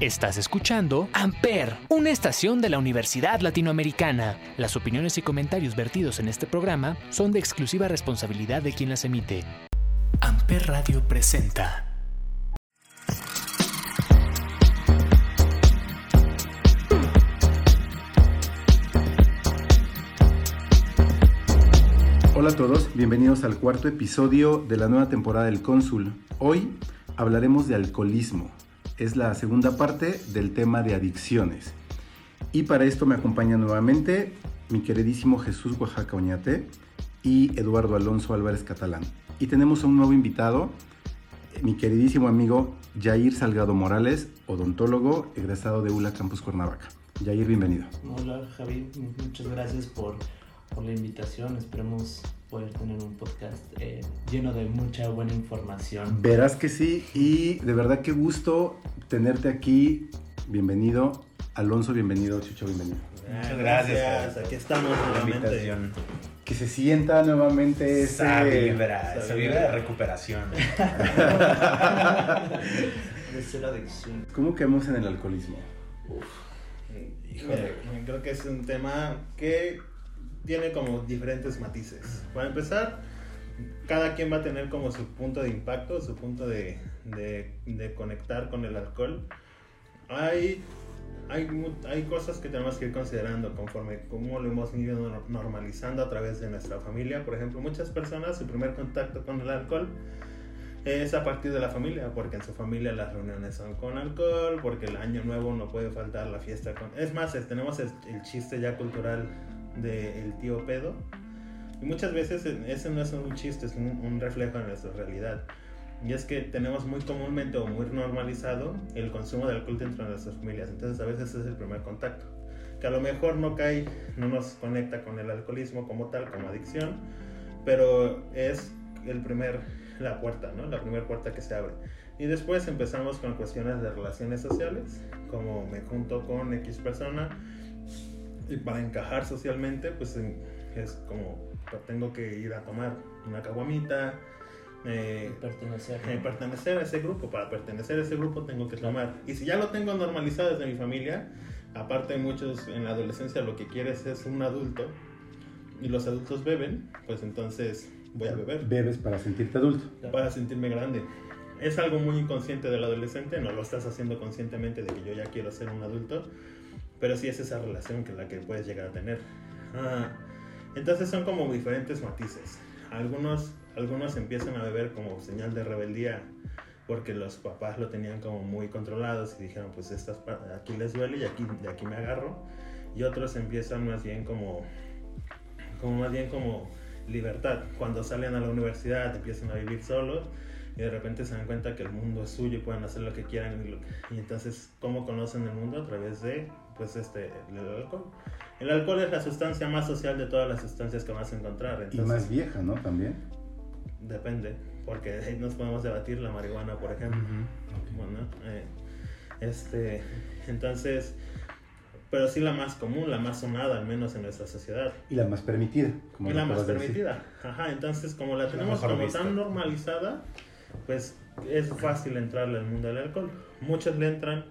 Estás escuchando Amper, una estación de la Universidad Latinoamericana. Las opiniones y comentarios vertidos en este programa son de exclusiva responsabilidad de quien las emite. Amper Radio presenta. Hola a todos, bienvenidos al cuarto episodio de la nueva temporada del Cónsul. Hoy hablaremos de alcoholismo. Es la segunda parte del tema de adicciones. Y para esto me acompaña nuevamente mi queridísimo Jesús Oaxaca Oñate y Eduardo Alonso Álvarez Catalán. Y tenemos a un nuevo invitado, mi queridísimo amigo Jair Salgado Morales, odontólogo egresado de ULA Campus Cuernavaca. Jair, bienvenido. Hola Javi, muchas gracias por, por la invitación. Esperemos poder tener un podcast eh, lleno de mucha buena información. Verás que sí, y de verdad qué gusto tenerte aquí. Bienvenido. Alonso, bienvenido. Chucho, bienvenido. Muchas gracias. Aquí estamos nuevamente. Que se sienta nuevamente ese... Esa vibra, esa vibra de recuperación. de ser adicción. ¿Cómo quedamos en el alcoholismo? Híjole, creo que es un tema que tiene como diferentes matices. Para empezar, cada quien va a tener como su punto de impacto, su punto de, de, de conectar con el alcohol. Hay, hay, hay cosas que tenemos que ir considerando conforme cómo lo hemos ido nor- normalizando a través de nuestra familia. Por ejemplo, muchas personas su primer contacto con el alcohol es a partir de la familia, porque en su familia las reuniones son con alcohol, porque el año nuevo no puede faltar la fiesta con... Es más, tenemos el, el chiste ya cultural del tío pedo. Y muchas veces ese no es un chiste, es un, un reflejo de nuestra realidad. Y es que tenemos muy comúnmente o muy normalizado el consumo de alcohol dentro de nuestras familias. Entonces a veces es el primer contacto. Que a lo mejor no cae, no nos conecta con el alcoholismo como tal, como adicción, pero es el primer, la puerta, ¿no? La primera puerta que se abre. Y después empezamos con cuestiones de relaciones sociales, como me junto con X persona y para encajar socialmente, pues es como tengo que ir a tomar una caguamita, eh, Pertenecer. eh, pertenecer a ese grupo. Para pertenecer a ese grupo tengo que tomar. Y si ya lo tengo normalizado desde mi familia, aparte muchos en la adolescencia lo que quieres es un adulto y los adultos beben, pues entonces voy a beber Bebes para sentirte adulto. para sentirme grande. Es algo muy inconsciente del adolescente, no lo estás haciendo conscientemente de que yo ya quiero ser un adulto, pero sí es esa relación que la que puedes llegar a tener. Ah, entonces son como diferentes matices. Algunos, algunos empiezan a beber como señal de rebeldía porque los papás lo tenían como muy controlados y dijeron pues estas, aquí les duele y aquí, de aquí me agarro. Y otros empiezan más bien como, como más bien como libertad. Cuando salen a la universidad empiezan a vivir solos y de repente se dan cuenta que el mundo es suyo y pueden hacer lo que quieran. Y, lo- y entonces, ¿cómo conocen el mundo? A través de, pues, este, el alcohol. El alcohol es la sustancia más social de todas las sustancias que vas a encontrar. Y Entonces, más vieja, ¿no? También. Depende, porque ahí nos podemos debatir la marihuana, por ejemplo. Bueno, eh, este, entonces, pero sí la más común, la más sonada, al menos en nuestra sociedad. Y la más permitida. Como Y la más permitida. Ajá, entonces como la tenemos mejor como vista. tan normalizada, pues es fácil entrarle al mundo del alcohol. Muchos le entran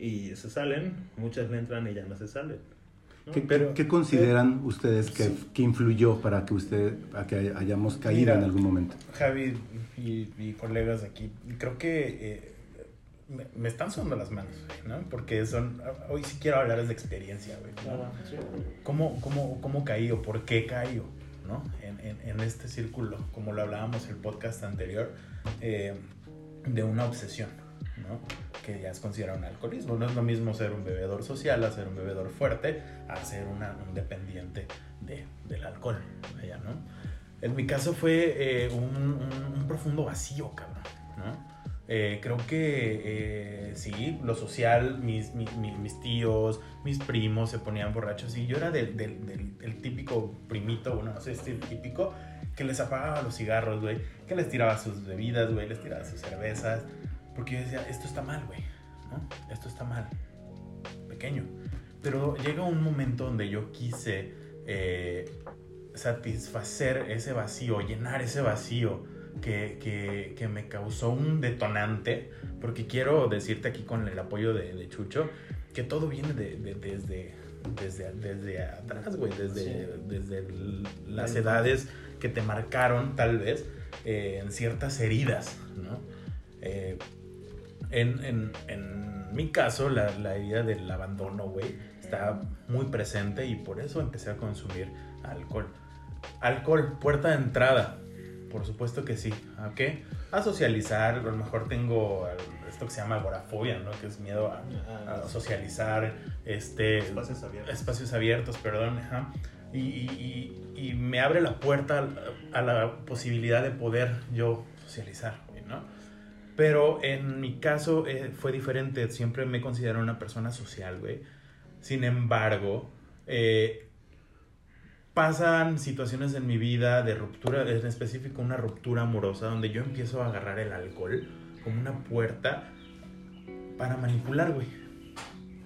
y se salen, muchos le entran y ya no se salen. ¿no? ¿Qué, Pero- qué consideran ustedes que, Sí. que influyó para que usted, a que hayamos caído Mira. en algún momento? Javi y, y colegas aquí, creo que eh, me, me están sudando las manos, ¿no? Porque son, hoy sí quiero hablar de experiencia, güey. ¿no? Claro, sí. ¿Cómo, cómo, ¿Cómo caí o por qué caí, ¿no? En, en, en este círculo, como lo hablábamos en el podcast anterior, eh, de una obsesión, Que ya es considerado un alcoholismo. No es lo mismo ser un bebedor social a ser un bebedor fuerte, a ser un dependiente de, del alcohol, ¿no? En mi caso fue eh, un, un- un profundo vacío, cabrón. Eh, creo que eh, sí, lo social, mis, mi- mi- mis tíos, mis primos se ponían borrachos y yo era del, del- del- el típico primito, bueno, no sé el típico, que les apagaba los cigarros, güey, que les tiraba sus bebidas, güey, les tiraba sus cervezas, porque yo decía, esto está mal, güey, ¿no? Esto está mal, pequeño. Pero llega un momento donde yo quise eh, satisfacer ese vacío, llenar ese vacío que, que, que, me causó un detonante, porque quiero decirte aquí con el apoyo de, de Chucho, que todo viene de, de, desde, desde, desde atrás, güey, desde, Sí. desde las edades que te marcaron, tal vez, eh, en ciertas heridas, ¿no? Eh, en, en, en mi caso, la, la herida del abandono, güey, está muy presente y por eso empecé a consumir alcohol. Alcohol, puerta de entrada. Por supuesto que sí. ¿A qué? A socializar. A lo mejor tengo esto que se llama agorafobia, ¿no? Que es miedo a, a socializar. Este, Espacios abiertos. Espacios abiertos, perdón. ajá. Y, y- y- me abre la puerta a, la posibilidad de poder yo socializar. Pero en mi caso eh, fue diferente. Siempre me considero una persona social, güey. Sin embargo, eh, pasan situaciones en mi vida de ruptura, en específico una ruptura amorosa, donde yo empiezo a agarrar el alcohol como una puerta para manipular, güey.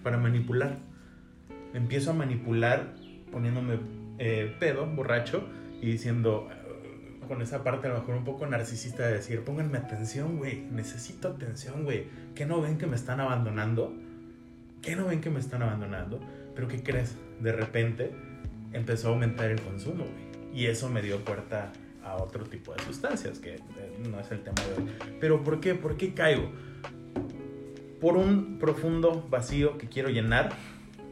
Para manipular. Empiezo a manipular poniéndome eh, pedo, borracho, y diciendo, con esa parte a lo mejor un poco narcisista de decir, pónganme atención, güey, necesito atención, güey. ¿Qué no ven que me están abandonando? ¿Qué no ven que me están abandonando? Pero ¿qué crees? De repente empezó a aumentar el consumo, güey. Y eso me dio puerta a otro tipo de sustancias, que eh, no es el tema de hoy. Pero ¿por qué? ¿Por qué caigo? Por un profundo vacío que quiero llenar,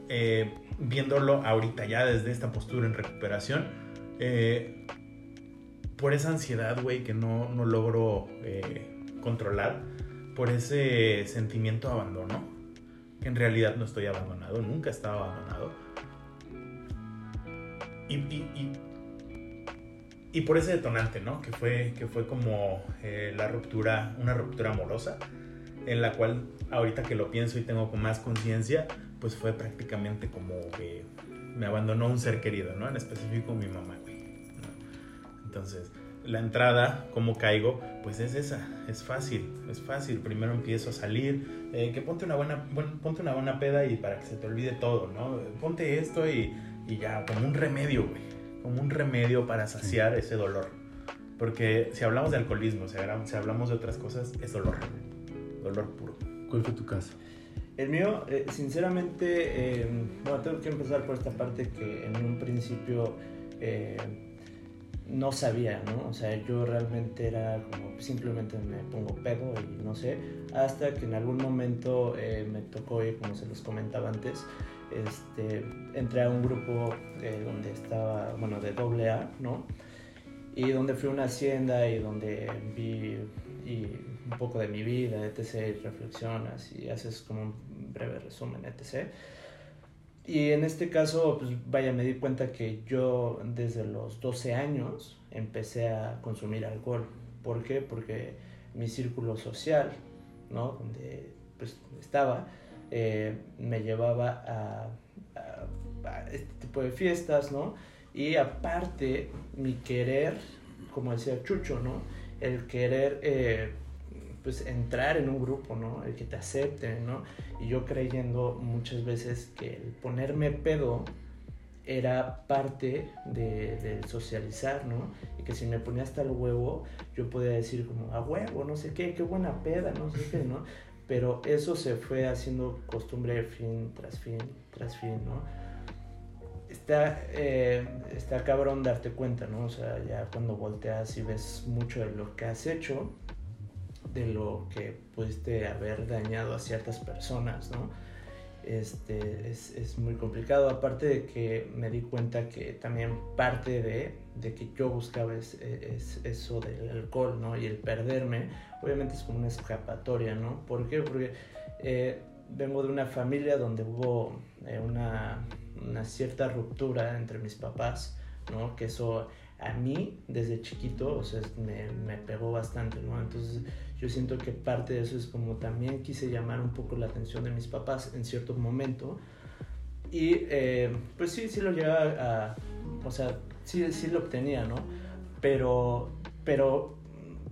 eh, viéndolo ahorita ya desde esta postura en recuperación, eh, por esa ansiedad, güey, que no, no logro eh, controlar, por ese sentimiento de abandono, en realidad no estoy abandonado, nunca he estado abandonado. Y, y, y, y por ese detonante, ¿no? Que fue, que fue como eh, la ruptura, una ruptura amorosa, en la cual ahorita que lo pienso y tengo más conciencia, pues fue prácticamente como que me abandonó un ser querido, ¿no? En específico mi mamá, güey. Entonces, la entrada, cómo caigo, pues es esa, es fácil, es fácil. Primero empiezo a salir, eh, que ponte una buena, buen- ponte una buena peda y para que se te olvide todo, ¿no? Ponte esto y, y ya, como un remedio, güey, como un remedio para saciar ese dolor. Porque si hablamos de alcoholismo, si hablamos, si hablamos de otras cosas, es dolor, dolor puro. ¿Cuál fue tu caso? El mío, eh, sinceramente, eh, bueno, tengo que empezar por esta parte que en un principio eh, no sabía, ¿no? O sea, yo realmente era como simplemente me pongo pedo y no sé, hasta que en algún momento eh, me tocó ir, como se los comentaba antes, este, entré a un grupo eh, donde estaba, bueno, de doble A, ¿no? Y donde fui a una hacienda y donde vi y un poco de mi vida, etc. Y reflexionas y haces como un breve resumen, etc. Y en este caso, pues vaya, me di cuenta que yo desde los 12 años empecé a consumir alcohol. ¿Por qué? Porque mi círculo social, ¿no? Donde pues estaba, eh, me llevaba a, a- este tipo de fiestas, ¿no? Y aparte, mi querer, como decía Chucho, ¿no? El querer, eh, pues, entrar en un grupo, ¿no? El que te acepten, ¿no? Y yo creyendo muchas veces que el ponerme pedo era parte de, del socializar, ¿no? Y que si me ponía hasta el huevo, yo podía decir como, a huevo, no sé qué, qué buena peda, no sé qué, ¿no? Pero eso se fue haciendo costumbre fin tras fin, tras fin, ¿no? Está, eh, está cabrón darte cuenta, ¿no? O sea, ya cuando volteas y ves mucho de lo que has hecho, de lo que pudiste haber dañado a ciertas personas, ¿no? Este, es, es muy complicado, aparte de que me di cuenta que también parte de, de que yo buscaba es, es eso del alcohol, ¿no? Y el perderme, obviamente es como una escapatoria, ¿no? ¿Por qué? Porque eh, vengo de una familia donde hubo eh, una, una cierta ruptura entre mis papás, ¿no? Que eso a mí desde chiquito, o sea, me, me pegó bastante, ¿no? Entonces yo siento que parte de eso es como también quise llamar un poco la atención de mis papás en cierto momento. Y eh, pues sí, sí lo llegaba a, o sea, sí, sí lo obtenía, ¿no? Pero, pero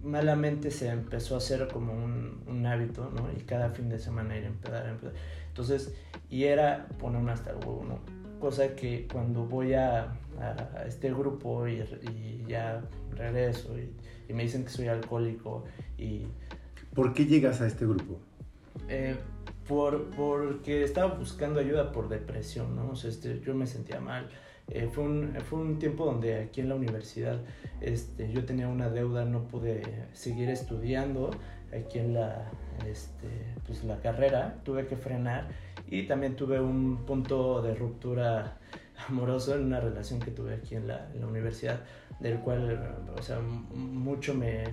malamente se empezó a hacer como un, un hábito, ¿no? Y cada fin de semana ir a empezar, a empezar. Entonces, y era ponerme hasta el huevo, ¿no? Cosa que cuando voy a, a, a este grupo y, y, ya regreso y, y, me dicen que soy alcohólico y... ¿Por qué llegas a este grupo? Eh, por, porque estaba buscando ayuda por depresión, ¿no? O sea, este, yo me sentía mal. Eh, fue, un, fue un tiempo donde aquí en la universidad este, yo tenía una deuda, no pude seguir estudiando aquí en la, este, pues, la carrera, tuve que frenar y también tuve un punto de ruptura amoroso en una relación que tuve aquí en la, en universidad, del cual, o sea, mucho me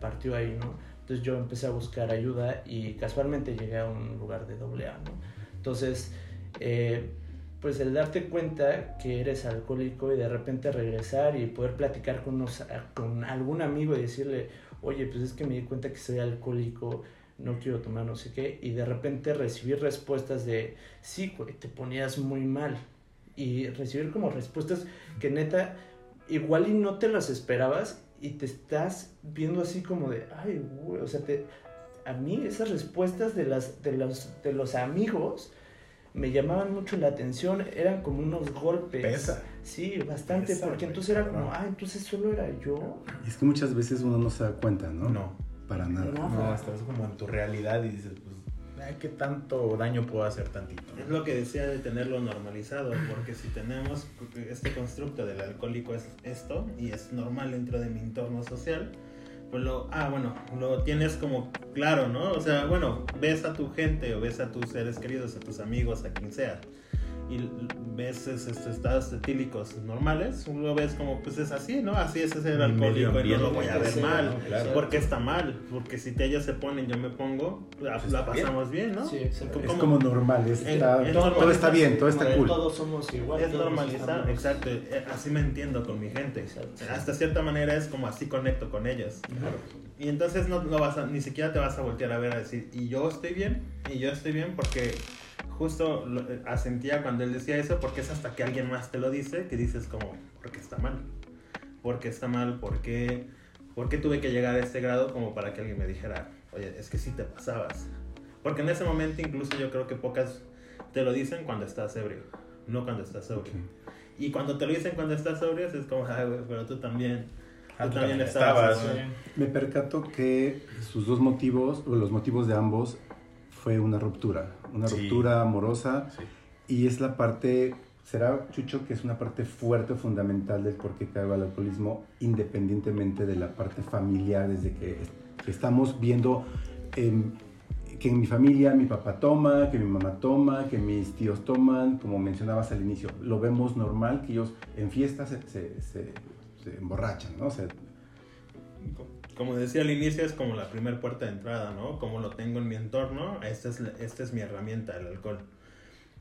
partió ahí, ¿no? Entonces yo empecé a buscar ayuda y casualmente llegué a un lugar de doble A, ¿no? Entonces, eh, pues el darte cuenta que eres alcohólico y de repente regresar y poder platicar con, unos, con algún amigo y decirle, oye, pues es que me di cuenta que soy alcohólico, no quiero tomar no sé qué, y de repente recibir respuestas de, sí, güey, te ponías muy mal. Y recibir como respuestas que neta, igual y no te las esperabas y te estás viendo así como de, ay, güey, o sea, te, a mí esas respuestas de, las, de, los, de los amigos me llamaban mucho la atención, eran como unos golpes. Pesa. Sí, bastante, Pesa, porque entonces era como, ah, entonces solo era yo. Y es que muchas veces uno no se da cuenta, ¿no? No. Para nada. No, no estás como en tu realidad y dices, pues, ¿qué tanto daño puedo hacer tantito? Es lo que decía de tenerlo normalizado, porque si tenemos este constructo del alcohólico es esto, y es normal dentro de mi entorno social, pues lo, ah, bueno, lo tienes como claro, ¿no? O sea, bueno, ves a tu gente o ves a tus seres queridos, a tus amigos, a quien sea, y ves estos estados etílicos normales, lo ves como, pues es así, ¿no? Así es ese alcohólico y no lo voy a ver mal, ¿no? claro. porque está mal, porque si ellos se ponen, yo me pongo, la, la pasamos bien, ¿no? Sí, es como, es como normal, es, está, es todo, todo, está bien, todo está cool. Todos somos iguales. Es normalizar, exacto, así me entiendo con mi gente, exacto. hasta cierta manera es como así conecto con ellos. Claro. Y entonces no, no vas a, ni siquiera te vas a voltear a ver a decir, y yo estoy bien, y yo estoy bien porque justo lo, asentía cuando él decía eso, porque es hasta que alguien más te lo dice que dices como, porque está mal. Porque está mal, porque, porque tuve que llegar a este grado como para que alguien me dijera, oye, es que sí te pasabas. Porque en ese momento incluso yo creo que pocas te lo dicen cuando estás ebrio, no cuando estás sobrio. Y cuando te lo dicen cuando estás sobrio es como, ay, güey, pero tú también. Ah, tú también estabas. estabas Me percato que sus dos motivos, o los motivos de ambos, fue una ruptura, una sí. ruptura amorosa sí. y es la parte, será Chucho que es una parte fuerte, fundamental del por qué caigo al alcoholismo, independientemente de la parte familiar, desde que estamos viendo eh, que en mi familia mi papá toma, que mi mamá toma, que mis tíos toman, como mencionabas al inicio, lo vemos normal que ellos en fiestas se, se, se, se emborrachan, ¿no? Como decía al inicio, es como la primera puerta de entrada, ¿no? Como lo tengo en mi entorno, esta es, esta es mi herramienta, el alcohol.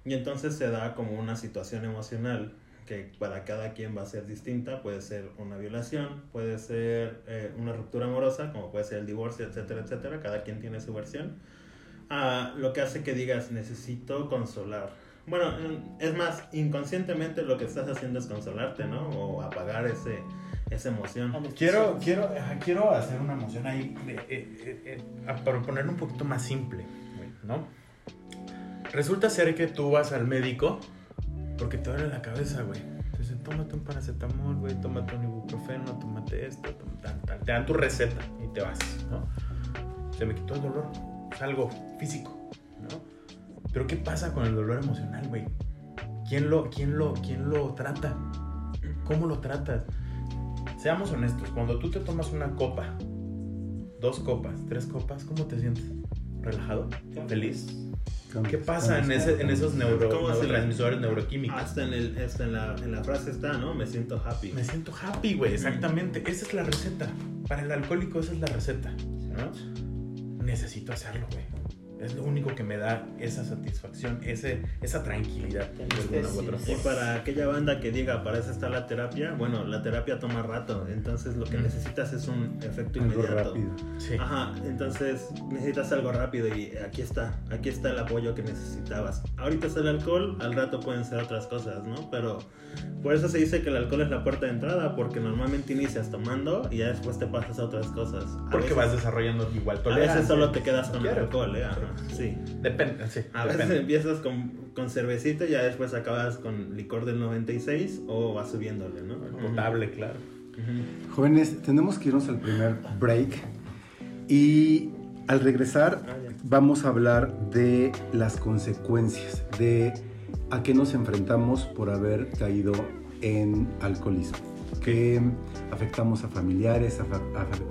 Y entonces se da como una situación emocional que para cada quien va a ser distinta. Puede ser una violación, puede ser eh, una ruptura amorosa, como puede ser el divorcio, etcétera, etcétera. Cada quien tiene su versión. Ah, lo que hace que digas, necesito consolar. Bueno, es más, inconscientemente lo que estás haciendo es consolarte, ¿no? O apagar ese, esa emoción. Quiero, quiero, quiero hacer una emoción ahí, eh, eh, eh, para ponerlo un poquito más simple, ¿no? Resulta ser que tú vas al médico porque te duele la cabeza, güey. Te dicen, tómate un paracetamol, güey, tómate un ibuprofeno, tómate esto, tal, tal. Te dan tu receta y te vas, ¿no? Se me quitó el dolor, es algo físico, ¿no? Pero ¿qué pasa con el dolor emocional, güey? ¿Quién lo, quién, lo, ¿Quién lo trata? ¿Cómo lo tratas? Seamos honestos, cuando tú te tomas una copa, dos copas, tres copas, ¿cómo te sientes? ¿Relajado? ¿Feliz? ¿Qué pasa en, ese, en esos neuro, neurotransmisores neuroquímicos? Hasta, en, el, hasta en, la, en la frase está, ¿no? Me siento happy. Me siento happy, güey, exactamente. Esa es la receta. Para el alcohólico esa es la receta, ¿no? Necesito hacerlo, güey. Es lo único que me da esa satisfacción, ese, esa tranquilidad. De alguna u otra Y para aquella banda que diga, para eso está la terapia, bueno, la terapia toma rato, entonces lo que Mm. necesitas es un efecto Algo inmediato. rápido. Sí. Ajá, entonces necesitas algo rápido y aquí está, aquí está el apoyo que necesitabas. Ahorita es el alcohol, al rato pueden ser otras cosas, ¿no? Pero por eso se dice que el alcohol es la puerta de entrada, porque normalmente inicias tomando y ya después te pasas a otras cosas. A Porque veces- vas desarrollando igual A tolerancia. veces solo te quedas con el alcohol, ¿eh? Ajá, sí. Depende, sí. A veces depende. empiezas con, con cervecita y ya después acabas con licor del 96 o vas subiéndole, ¿no? Potable, claro. Ujú. Jóvenes, tenemos que irnos al primer break y al regresar Ah, vamos a hablar de las consecuencias, de a qué nos enfrentamos por haber caído en alcoholismo. Que afectamos a familiares,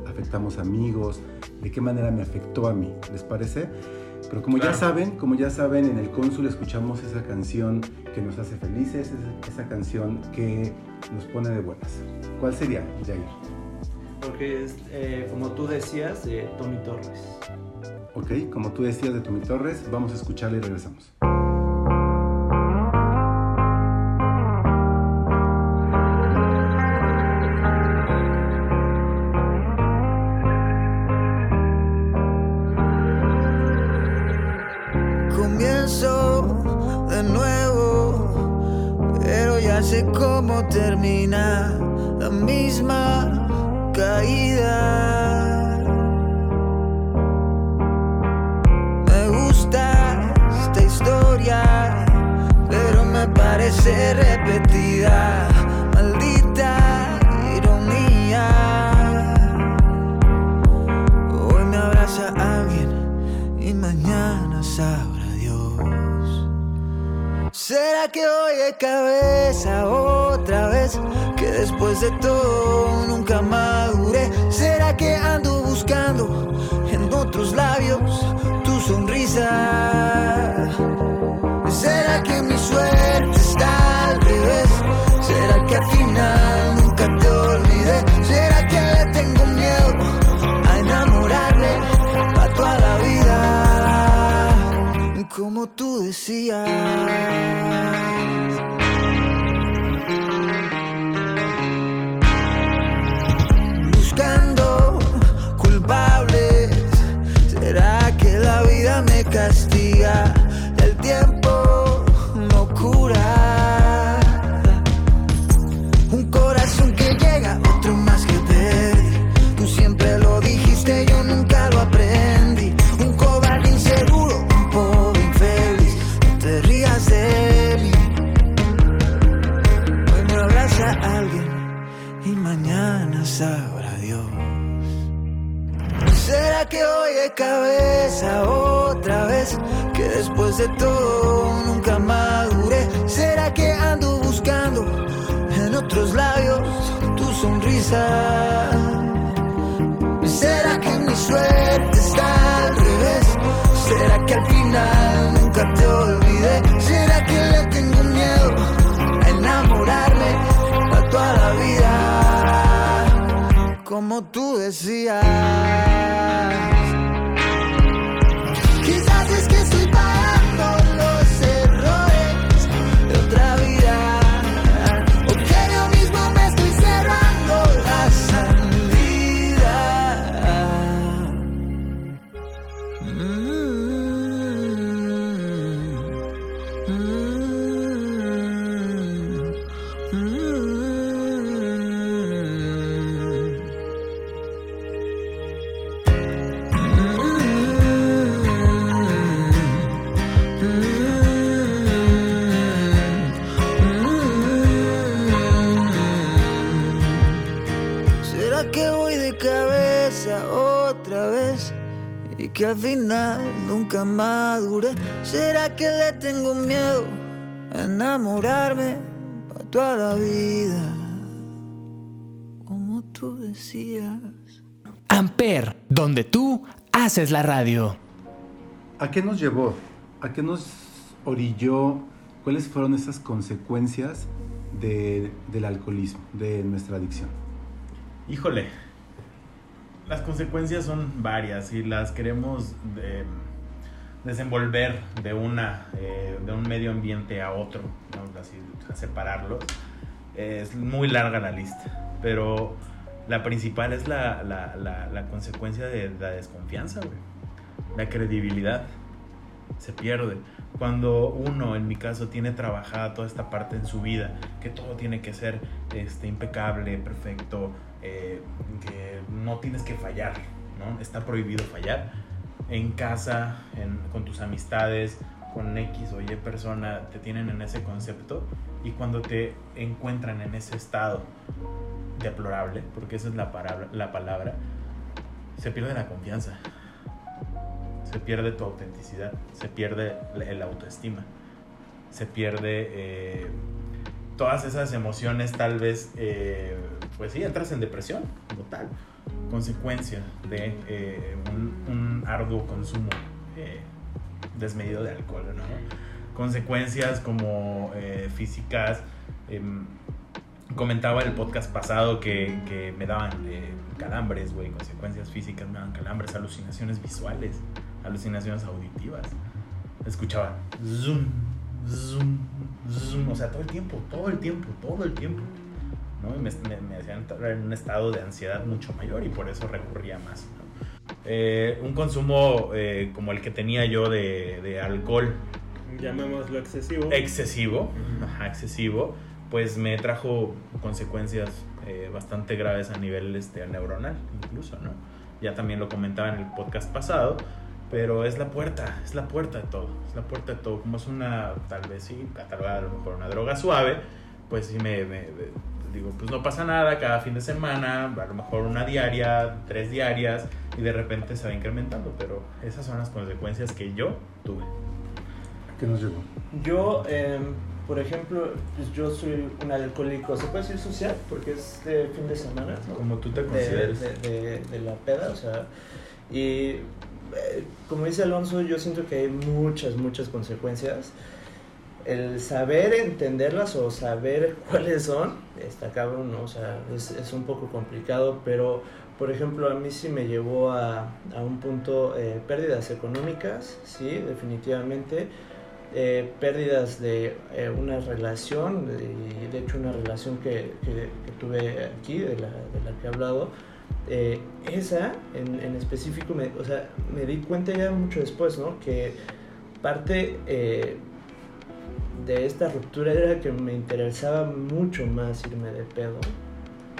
afectamos amigos, de qué manera me afectó a mí, ¿les parece? Pero como ya saben, como ya saben, en el cónsul escuchamos esa canción que nos hace felices, esa, esa canción que nos pone de buenas. ¿Cuál sería, Jair? Porque es, eh, como tú decías, de Tommy Torres. Ok, como tú decías de Tommy Torres, vamos a escucharla y regresamos. Termina la misma caída. Me gusta esta historia, pero me parece repetida. Maldita ironía. Hoy me abraza alguien y mañana Dios. ¿Será que voy de cabeza otra vez? Que después de todo nunca maduré. ¿Será que ando buscando en otros labios tu sonrisa? ¿Será que mi suerte está al revés? ¿Será que al final Como tú decías. Buscando culpables, ¿será que la vida me castiga? Cabeza otra vez? Que después de todo nunca maduré. ¿Será que ando buscando en otros labios tu sonrisa? ¿Será que mi suerte está al revés? ¿Será que al final nunca te olvidé? ¿Será que le tengo miedo a enamorarme a toda la vida? Como tú decías. Que al final nunca madure. ¿Será que le tengo miedo a enamorarme para toda la vida? Como tú decías. Amper, donde tú haces la radio. ¿A qué nos llevó? ¿A qué nos orilló? ¿Cuáles fueron esas consecuencias de- del alcoholismo, de nuestra adicción? Híjole, las consecuencias son varias y las queremos eh, desenvolver de, una, eh, de un medio ambiente a otro, así, a separarlos, es muy larga la lista, pero la principal es la, la, la, consecuencia de la desconfianza, La credibilidad se pierde. Cuando uno, en mi caso, tiene trabajada toda esta parte en su vida, que todo tiene que ser este, impecable, perfecto, eh, que no tienes que fallar, ¿no? Está prohibido fallar. En casa, con tus amistades, con X o Y persona, te tienen en ese concepto y cuando te encuentran en ese estado deplorable, porque esa es la, palabra, la palabra, se pierde la confianza, se pierde tu autenticidad, se pierde el autoestima, se pierde eh, todas esas emociones, tal vez, eh, pues sí, entras en depresión como tal, consecuencia de eh, un, arduo consumo desmedido de alcohol, ¿no? Consecuencias como físicas, em, comentaba el podcast pasado que, que me daban eh, calambres, güey, consecuencias físicas, me daban calambres, alucinaciones visuales, alucinaciones auditivas. Escuchaba zoom, zoom, zoom, o sea, todo el tiempo, todo el tiempo, todo el tiempo. ¿No? Y me, me, hacían entrar en un estado de ansiedad mucho mayor y por eso recurría más. Eh, un consumo eh, como el que tenía yo de, de alcohol. Llamémoslo excesivo. Excesivo, ajá, excesivo pues me trajo consecuencias eh, bastante graves a nivel este, neuronal, incluso, ¿no? Ya también lo comentaba en el podcast pasado, pero es la puerta, es la puerta de todo, es la puerta de todo. Como es una, tal vez sí, catalogada a lo mejor una droga suave, pues sí me, me, digo, pues no pasa nada, cada fin de semana, a lo mejor una diaria, tres diarias, y de repente se va incrementando, pero esas son las consecuencias que yo tuve. ¿Qué nos llegó? Yo, eh por ejemplo, pues yo soy un alcohólico, se puede decir social, porque es de fin de semana, ¿no? Como tú te consideres. De, de, la peda, o sea, y eh, como dice Alonso, yo siento que hay muchas, muchas consecuencias. El saber entenderlas o saber cuáles son, está cabrón, ¿no? O sea, es, un poco complicado, pero por ejemplo, a mí sí me llevó a, a un punto eh, pérdidas económicas, sí, definitivamente eh, pérdidas de eh, una relación, y de hecho una relación que, que, tuve aquí, de la, de la, que he hablado, eh, esa en, en específico, me, o sea, me di cuenta ya mucho después, ¿no? Que parte de esta ruptura era que me interesaba mucho más irme de pedo,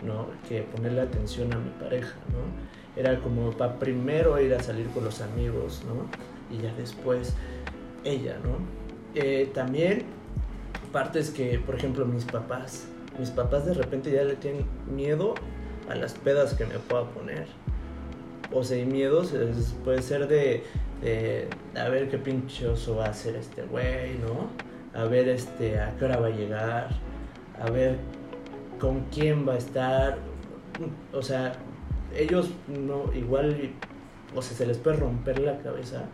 ¿no? Que ponerle atención a mi pareja, ¿no? Era como para primero ir a salir con los amigos, ¿no? Y ya después ella, ¿no? Eh, también partes que, por ejemplo, mis papás, mis papás de repente ya le tienen miedo a las pedas que me pueda poner. O sea, y miedos puede ser de, a ver qué pinchoso va a hacer este güey, ¿no? A ver este, a qué hora va a llegar, a ver con quién va a estar. O sea, ellos no, igual, o sea, se les puede romper la cabeza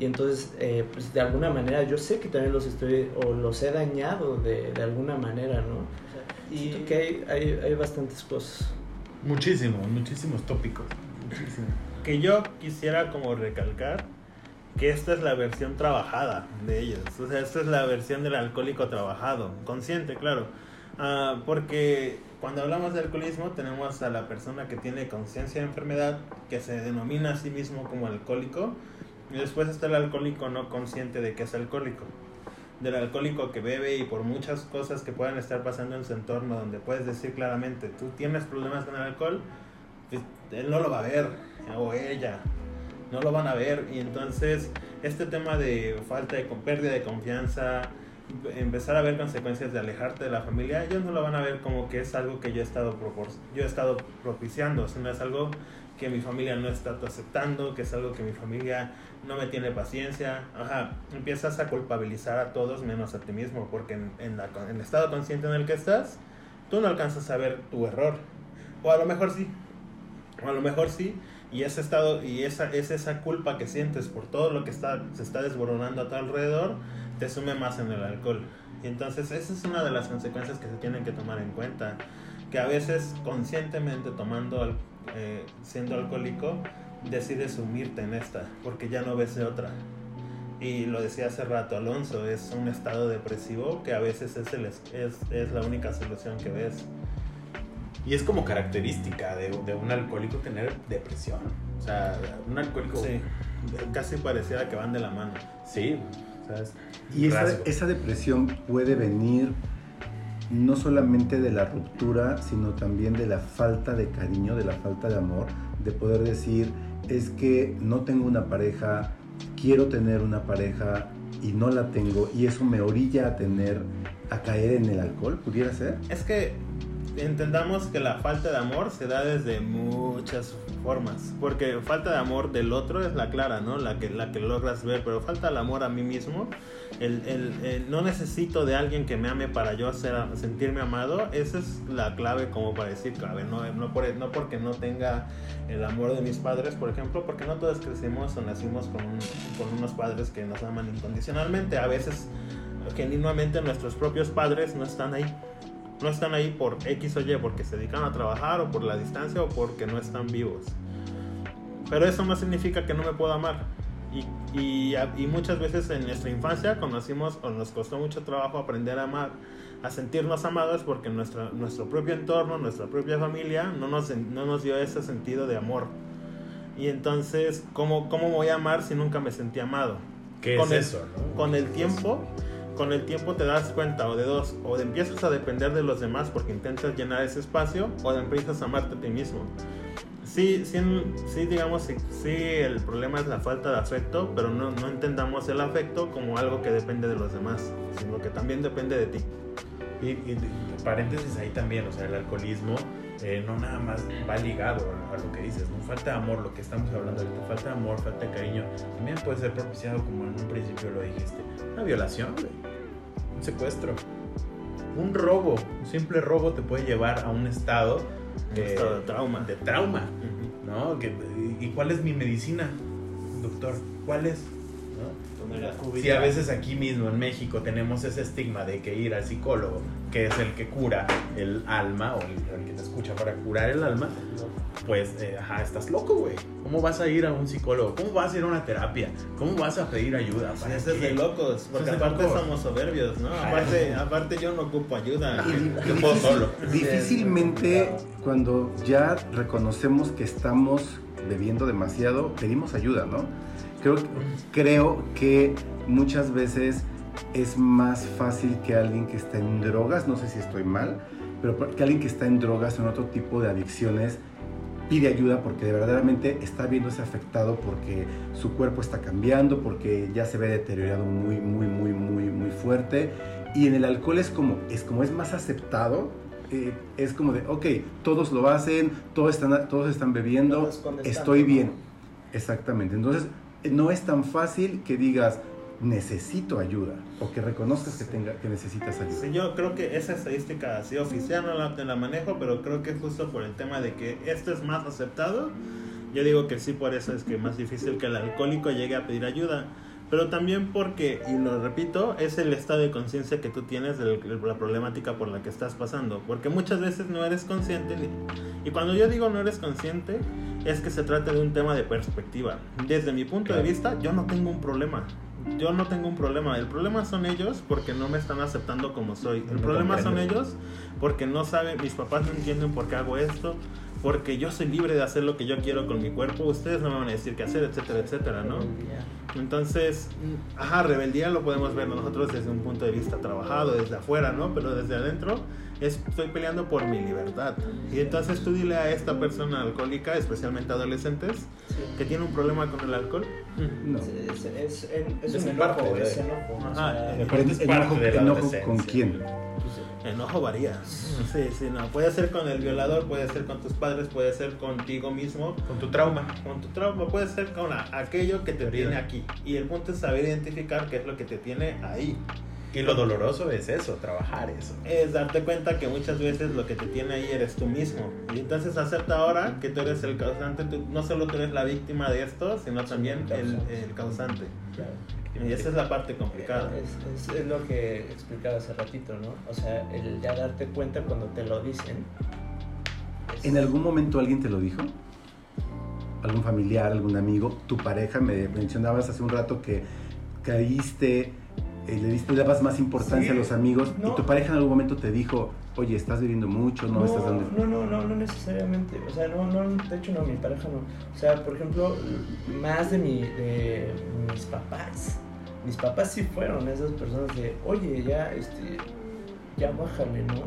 y entonces, eh, pues de alguna manera, yo sé que también los estoy, o los he dañado de, de alguna manera, ¿no? Y que hay, hay, hay, bastantes cosas. Muchísimos, muchísimos tópicos. Muchísimo. Que yo quisiera como recalcar que esta es la versión trabajada de ellos. O sea, esta es la versión del alcohólico trabajado, consciente, claro. Uh, porque cuando hablamos de alcoholismo tenemos a la persona que tiene conciencia de enfermedad, que se denomina a sí mismo como alcohólico, y después está el alcohólico no consciente de que es alcohólico. Del alcohólico que bebe y por muchas cosas que puedan estar pasando en su entorno, donde puedes decir claramente, tú tienes problemas con el alcohol, pues, él no lo va a ver, o ella, no lo van a ver. Y entonces este tema de falta de pérdida de confianza, empezar a ver consecuencias de alejarte de la familia, ellos no lo van a ver como que es algo que yo he estado, yo he estado propiciando, sino es algo que mi familia no está aceptando, que es algo que mi familia no me tiene paciencia. Ajá, empiezas a culpabilizar a todos menos a ti mismo, porque en, en, el estado consciente en el que estás, tú no alcanzas a ver tu error. O a lo mejor sí, o a lo mejor sí, y ese estado, y esa, es esa culpa que sientes por todo lo que está, se está desboronando a tu alrededor, te sume más en el alcohol. Y entonces esa es una de las consecuencias que se tienen que tomar en cuenta, que a veces conscientemente tomando eh, siendo alcohólico, decides sumirte en esta, porque ya no ves otra. y lo decía hace rato Alonso, es un estado depresivo que a veces es, el, es, es la única solución que ves. Y es como característica de, de, un alcohólico tener depresión. O sea, un alcohólico... Sí, casi pareciera que van de la mano. Sí. ¿sabes? Y esa, esa, depresión puede venir no solamente de la ruptura, sino también de la falta de cariño, de la falta de amor, de poder decir, es que no tengo una pareja, quiero tener una pareja y no la tengo, y eso me orilla a tener, a caer en el alcohol, ¿pudiera ser? Es que entendamos que la falta de amor se da desde muchas formas, porque falta de amor del otro es la clara, ¿no? La que, la que logras ver, pero falta el amor a mí mismo, el, el, el no necesito de alguien que me ame para yo hacer, sentirme amado, esa es la clave como para decir clave, no, no, por, no porque no tenga el amor de mis padres, por ejemplo, porque no todos crecimos o nacimos con, un, con unos padres que nos aman incondicionalmente, a veces genuinamente nuestros propios padres no están ahí no están ahí por X o Y, porque se dedican a trabajar o por la distancia o porque no están vivos. Pero eso no significa que no me pueda amar. Y, y, y, muchas veces en nuestra infancia conocimos o nos costó mucho trabajo aprender a amar, a sentirnos amados porque nuestra, nuestro propio entorno, nuestra propia familia no nos, no nos dio ese sentido de amor. Y entonces, ¿cómo, ¿cómo voy a amar si nunca me sentí amado? ¿Qué con es el, eso? ¿no? Con el tiempo con el tiempo te das cuenta o de dos, o de empiezas a depender de los demás porque intentas llenar ese espacio, o de empiezas a amarte a ti mismo. Sí, sí, digamos, sí, sí, el problema es la falta de afecto, pero no, no entendamos el afecto como algo que depende de los demás, sino que también depende de ti. Y, y paréntesis ahí también, o sea, el alcoholismo eh, no nada más va ligado a, a, lo que dices, no falta de amor, lo que estamos hablando ahorita, falta de amor, falta de cariño, también puede ser propiciado como en un principio lo dijiste, una violación, güey, un secuestro, un robo, un simple robo te puede llevar a un estado, un eh, estado de trauma, de trauma, uh -huh. ¿no? ¿Y cuál es mi medicina, doctor? ¿Cuál es? Si a veces aquí mismo en México tenemos ese estigma de que ir al psicólogo, que es el que cura el alma o el, el que te escucha para curar el alma, pues, eh, ajá, estás loco, güey. ¿Cómo vas a ir a un psicólogo? ¿Cómo vas a ir a una terapia? ¿Cómo vas a pedir ayuda? Sí, eso es de locos, porque aparte locos. somos soberbios, ¿no? Aparte, aparte yo no ocupo ayuda. Y, yo puedo solo. Difícilmente cuando ya reconocemos que estamos bebiendo demasiado, pedimos ayuda, ¿no? Creo, creo que muchas veces es más fácil que alguien que está en drogas, no sé si estoy mal, pero que alguien que está en drogas o en otro tipo de adicciones pide ayuda porque verdaderamente está viéndose afectado porque su cuerpo está cambiando, porque ya se ve deteriorado muy, muy, muy, muy, muy fuerte. Y en el alcohol es como es, como es más aceptado, eh, es como de, ok, todos lo hacen, todos están, todos están bebiendo, estoy bien. Exactamente. Entonces, no es tan fácil que digas necesito ayuda o que reconozcas que, tenga, que necesitas ayuda. Yo creo que esa estadística así oficial no la, la manejo, pero creo que justo por el tema de que esto es más aceptado, yo digo que sí, por eso es que es más difícil que el alcohólico llegue a pedir ayuda. Pero también porque, y lo repito, es el estado de conciencia que tú tienes de la problemática por la que estás pasando. Porque muchas veces no eres consciente. Y cuando yo digo no eres consciente, es que se trata de un tema de perspectiva. Desde mi punto de vista, yo no tengo un problema. Yo no tengo un problema. El problema son ellos porque no me están aceptando como soy. El problema son ellos porque no saben, mis papás no entienden por qué hago esto. Porque yo soy libre de hacer lo que yo quiero con mi cuerpo. Ustedes no me van a decir qué hacer, etcétera, etcétera, ¿no? Entonces, ajá, rebeldía lo podemos ver nosotros desde un punto de vista trabajado, desde afuera, ¿no? Pero desde adentro es, estoy peleando por mi libertad. Y entonces tú dile a esta persona alcohólica, especialmente adolescentes, sí. que tiene un problema con el alcohol. No. Es, es, es, es, es un enojo, es enojo. Ajá, es enojo, enojo con quién. Enojo varía. Sí, sí, no. Puede ser con el violador, puede ser con tus padres, puede ser contigo mismo. Con tu trauma. Con tu trauma, puede ser con aquello que te tiene aquí. Y el punto es saber identificar qué es lo que te tiene ahí. Y lo doloroso es eso, trabajar eso. Es darte cuenta que muchas veces lo que te tiene ahí eres tú mismo. Y entonces acepta ahora que tú eres el causante. Tú, no solo tú eres la víctima de esto, sino también el, el causante. Claro. Y esa es la parte complicada. Es, es, es, lo que explicaba hace ratito, ¿no? O sea, el ya darte cuenta cuando te lo dicen. ¿En algún momento alguien te lo dijo? ¿Algún familiar, algún amigo? ¿Tu pareja? Me mencionabas hace un rato que caíste, eh, le diste, le dabas más importancia Sí, a los amigos no. y tu pareja en algún momento te dijo, oye, estás bebiendo mucho, no, estás dando... no, no, no, no necesariamente. O sea, no, no, de hecho no, mi pareja no. O sea, por ejemplo, más de, mi, de mis papás. Mis papás sí fueron esas personas de, oye, ya, este, ya bájale, ¿no?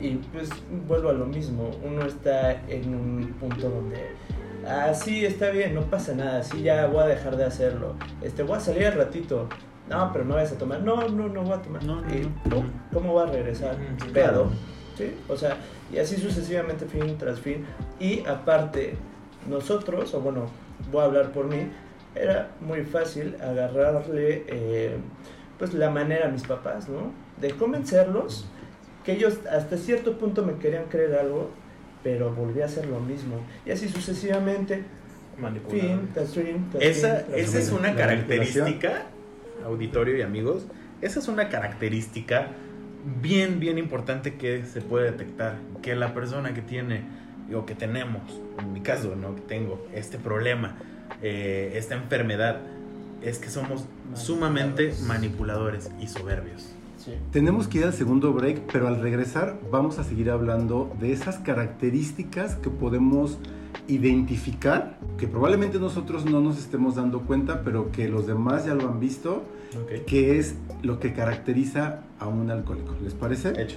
Y pues vuelvo a lo mismo. Uno está en un punto donde, ah, sí, está bien, no pasa nada, sí, ya voy a dejar de hacerlo. Este, voy a salir al ratito. No, pero no vayas a tomar. No, no, no voy a tomar. No, no, Y, no. ¡pum! ¿Cómo va a regresar? Sí, Pedo. claro. ¿sí? O sea, y así sucesivamente, fin tras fin. Y aparte, nosotros, o bueno, voy a hablar por mí, era muy fácil agarrarle eh, pues la manera a mis papás, ¿no? De convencerlos que ellos hasta cierto punto me querían creer algo, pero volví a hacer lo mismo. Y así sucesivamente, fin tras fin. tras Esa, fin, tras esa es una característica, auditorio y amigos, esa es una característica bien, bien importante que se puede detectar. Que la persona que tiene, o que tenemos, en mi caso, ¿no? Que tengo este problema, eh, esta enfermedad, es que somos sumamente manipuladores y soberbios. Sí. Tenemos que ir al segundo break, pero al regresar vamos a seguir hablando de esas características que podemos identificar, que probablemente nosotros no nos estemos dando cuenta, pero que los demás ya lo han visto, que es lo que caracteriza a un alcohólico. ¿Les parece? Hecho.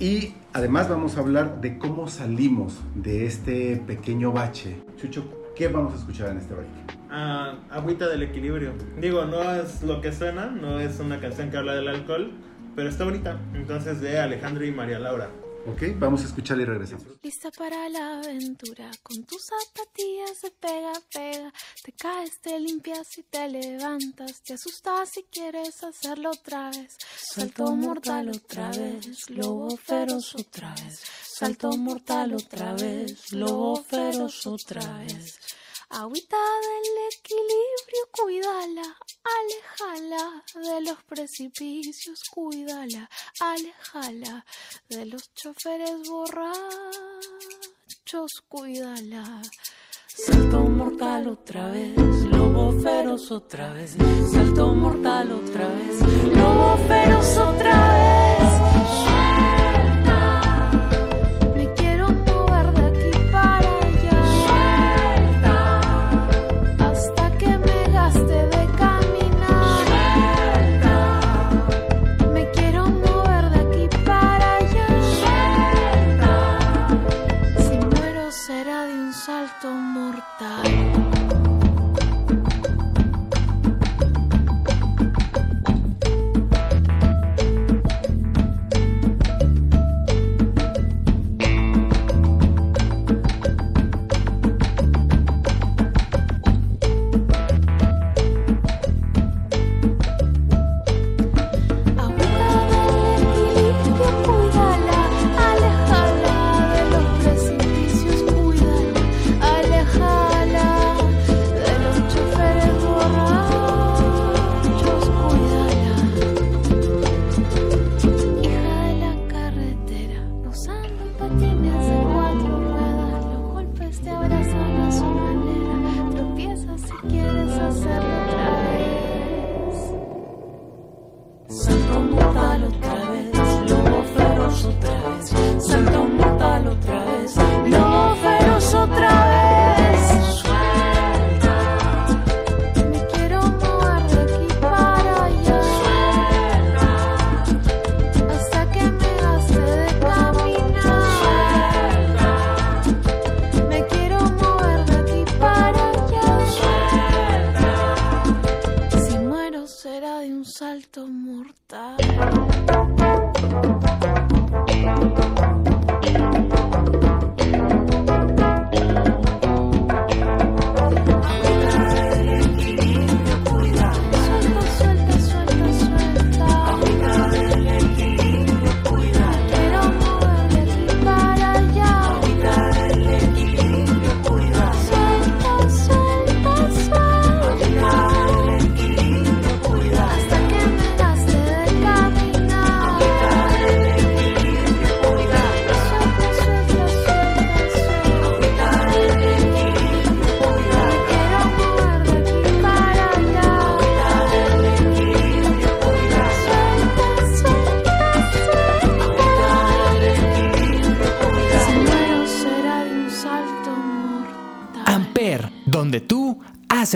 Y además vamos a hablar de cómo salimos de este pequeño bache. Chucho, ¿qué vamos a escuchar en este break? Ah, agüita del equilibrio. Digo, no es lo que suena, no es una canción que habla del alcohol, pero está bonita. Entonces de Alejandro y María Laura. ¿Ok? Vamos a escuchar y regresamos. Lista para la aventura, con tus zapatillas de pega, pega. Te caes, te limpias y te levantas. Te asustas si quieres hacerlo otra vez. Salto mortal otra vez, lobo feroz otra vez. Salto mortal otra vez, lobo feroz otra vez. Agüita del equilibrio, cuídala, alejala de los precipicios, cuídala, alejala de los choferes borrachos, cuídala. Salto mortal otra vez, lobo feroz otra vez. Salto mortal otra vez, lobo feroz otra vez.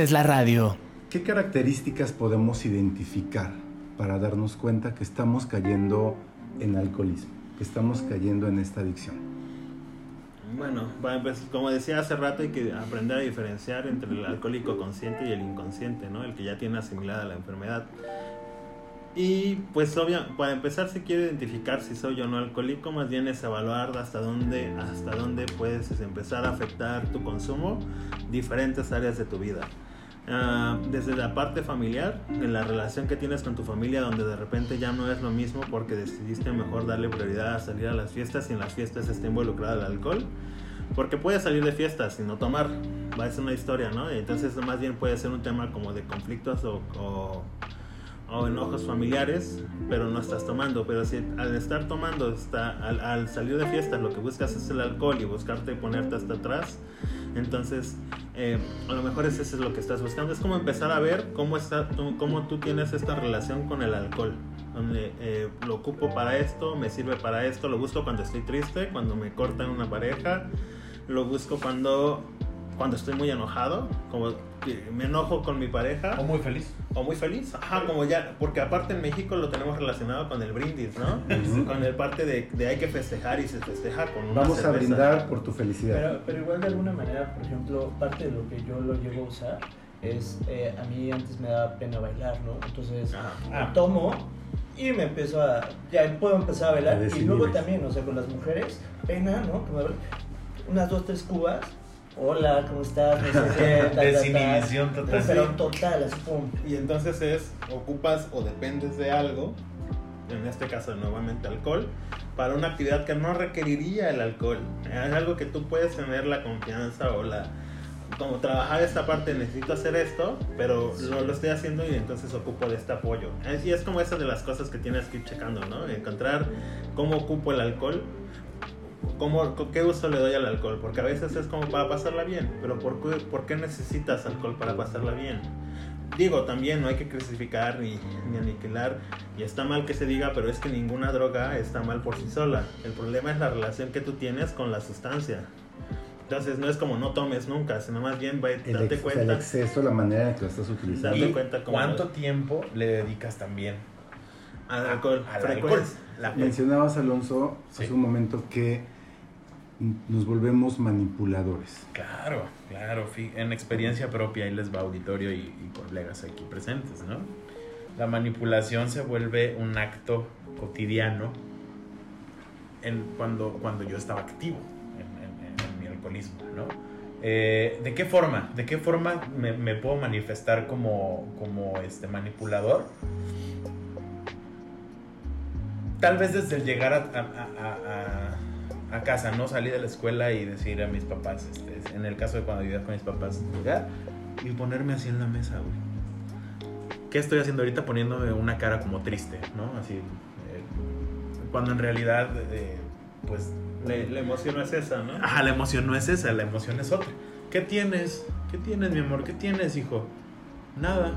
Es la radio. ¿Qué características podemos identificar para darnos cuenta que estamos cayendo en alcoholismo, que estamos cayendo en esta adicción? Bueno, como decía hace rato, hay que aprender a diferenciar entre el alcohólico consciente y el inconsciente, ¿no? El que ya tiene asimilada la enfermedad. Y pues obvio, para empezar si quiero identificar si soy o no alcohólico, más bien es evaluar hasta dónde, hasta dónde puedes empezar a afectar tu consumo diferentes áreas de tu vida. Ah, desde la parte familiar, en la relación que tienes con tu familia, donde de repente ya no es lo mismo porque decidiste mejor darle prioridad a salir a las fiestas y en las fiestas está involucrado el alcohol. Porque puedes salir de fiestas y no tomar, va a ser una historia, ¿no? Entonces más bien puede ser un tema como de conflictos o, o o enojos familiares, pero no estás tomando. Pero si al estar tomando, está, al, salir de fiesta, lo que buscas es el alcohol y buscarte ponerte hasta atrás, entonces eh, a lo mejor ese es lo que estás buscando. Es como empezar a ver cómo, está, cómo tú tienes esta relación con el alcohol. Donde eh, lo ocupo para esto, me sirve para esto, lo busco cuando estoy triste, cuando me cortan una pareja, lo busco cuando cuando estoy muy enojado, como me enojo con mi pareja. O muy feliz. O muy feliz, ajá, como ya, porque aparte en México lo tenemos relacionado con el brindis, ¿no? Con el parte de, de, hay que festejar y se festeja con una Vamos a brindar por tu felicidad. Pero, pero, igual de alguna manera, por ejemplo, parte de lo que yo lo llevo a usar es, eh, a mí antes me da pena bailar, ¿no? Entonces, ah. tomo y me empiezo a, ya puedo empezar a bailar. y luego también, o sea, con las mujeres, pena, ¿no? Unas dos, tres cubas hola, ¿cómo estás? No sé qué, Desinhibición total. Pero total, así pum. Y entonces es, ocupas o dependes de algo, en este caso nuevamente alcohol, para una actividad que no requeriría el alcohol. Es algo que tú puedes tener la confianza o la... Como trabajar esta parte, necesito hacer esto, pero lo, lo estoy haciendo y entonces ocupo de este apoyo. Y es como esa de las cosas que tienes que ir checando, ¿no? Encontrar cómo ocupo el alcohol ¿Cómo, ¿Qué uso le doy al alcohol? Porque a veces es como para pasarla bien, pero ¿por qué, ¿por qué necesitas alcohol para pasarla bien? Digo, también no hay que crucificar ni, ni, aniquilar, y está mal que se diga, pero es que ninguna droga está mal por sí sola. El problema es la relación que tú tienes con la sustancia. Entonces no es como no tomes nunca, sino más bien date cuenta. El exceso, la manera en que lo estás utilizando. ¿Y cuenta ¿Cuánto tiempo le dedicas también al alcohol? Al alcohol. Mencionabas, Alonso, hace un momento que nos volvemos manipuladores. Claro, claro, en experiencia propia, ahí les va auditorio y, colegas aquí presentes, ¿no? La manipulación se vuelve un acto cotidiano en, cuando, cuando yo estaba activo en, mi alcoholismo, ¿no? Eh, ¿De qué forma? ¿De qué forma me, puedo manifestar como, como este manipulador? Tal vez desde el llegar a a casa, no salí de la escuela y decir a mis papás, este, en el caso de cuando vivía con mis papás, llegar y ponerme así en la mesa, güey. ¿Qué estoy haciendo ahorita? Poniéndome una cara como triste, ¿no? Así, eh, cuando en realidad, eh, pues... La, emoción no es esa, ¿no? Ajá, la emoción no es esa, la emoción es otra. ¿Qué tienes? ¿Qué tienes, mi amor? ¿Qué tienes, hijo? Nada.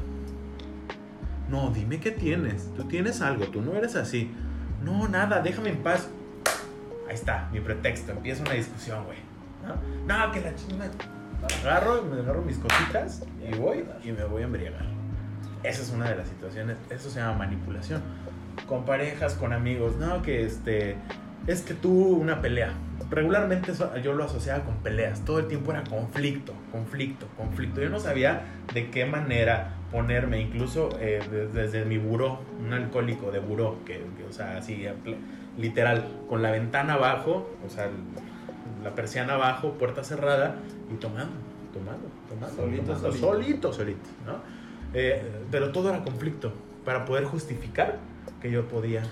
No, dime qué tienes. Tú tienes algo, tú no eres así. No, nada, déjame en paz ahí está, mi pretexto, empieza una discusión, güey. ¿no? no, que la chingada. Agarro, me agarro mis cositas y voy y me voy a embriagar. Esa es una de las situaciones, eso se llama manipulación. Con parejas, con amigos, no, que este, es que tú una pelea. Regularmente yo lo asociaba con peleas, todo el tiempo era conflicto, conflicto, conflicto. Yo no sabía de qué manera ponerme, incluso eh, desde, mi buró, un alcohólico de buró, que, que o sea, así literal, con la ventana abajo, o sea, la persiana abajo, puerta cerrada y tomando, tomando, tomando. Solito, solito. solito, ¿no? Eh, pero todo era conflicto para poder justificar que yo podía